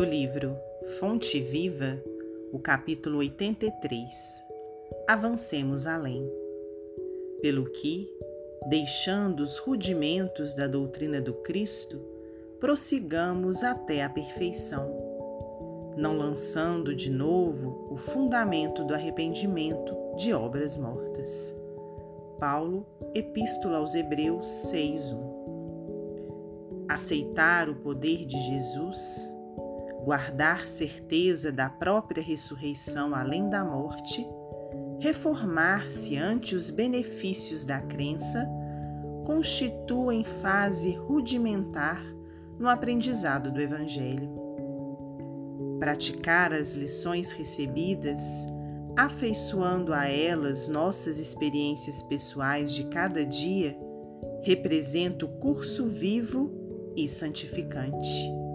do livro Fonte Viva, o capítulo 83. Avancemos além. Pelo que, deixando os rudimentos da doutrina do Cristo, prossigamos até a perfeição, não lançando de novo o fundamento do arrependimento de obras mortas. Paulo, Epístola aos Hebreus 6:1 aceitar o poder de Jesus, guardar certeza da própria ressurreição além da morte, reformar-se ante os benefícios da crença, constituem fase rudimentar no aprendizado do Evangelho. Praticar as lições recebidas, afeiçoando a elas nossas experiências pessoais de cada dia, representa o curso vivo e santificante.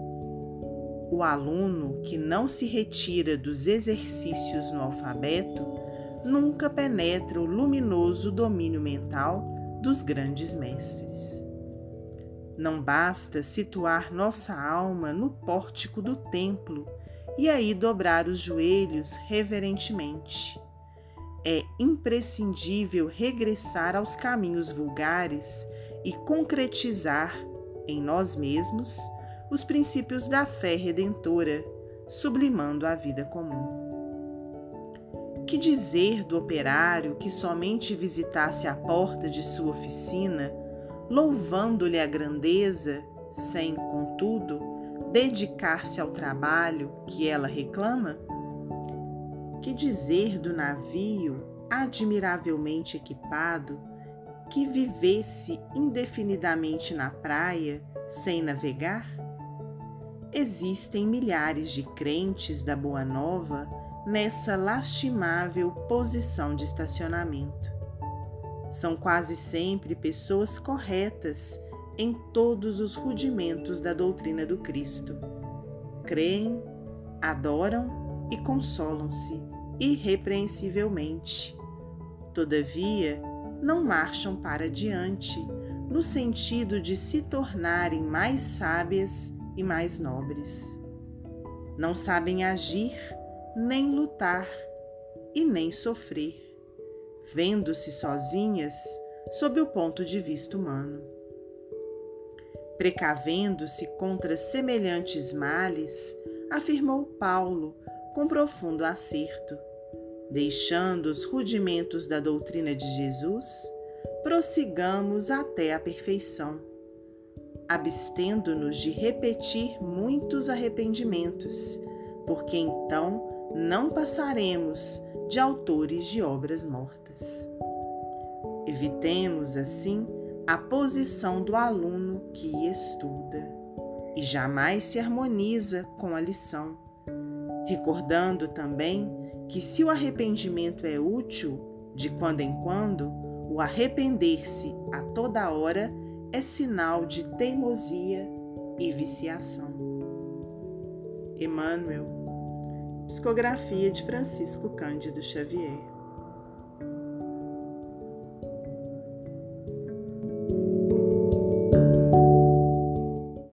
O aluno que não se retira dos exercícios no alfabeto nunca penetra o luminoso domínio mental dos grandes mestres. Não basta situar nossa alma no pórtico do templo e aí dobrar os joelhos reverentemente. É imprescindível regressar aos caminhos vulgares e concretizar em nós mesmos os princípios da fé redentora, sublimando a vida comum. Que dizer do operário que somente visitasse a porta de sua oficina, louvando-lhe a grandeza, sem, contudo, dedicar-se ao trabalho que ela reclama? Que dizer do navio admiravelmente equipado, que vivesse indefinidamente na praia sem navegar? Existem milhares de crentes da Boa Nova nessa lastimável posição de estacionamento. São quase sempre pessoas corretas em todos os rudimentos da doutrina do Cristo. Creem, adoram e consolam-se irrepreensivelmente. Todavia, não marcham para diante, no sentido de se tornarem mais sábias e mais nobres. Não sabem agir, nem lutar e nem sofrer, vendo-se sozinhas sob o ponto de vista humano. Precavendo-se contra semelhantes males, afirmou Paulo com profundo acerto Deixando os rudimentos da doutrina de Jesus, prossigamos até a perfeição, abstendo-nos de repetir muitos arrependimentos, porque então não passaremos de autores de obras mortas. Evitemos, assim, a posição do aluno que estuda e jamais se harmoniza com a lição, recordando também que se o arrependimento é útil de quando em quando, o arrepender-se a toda hora é sinal de teimosia e viciação. Emmanuel, Psicografia de Francisco Cândido Xavier.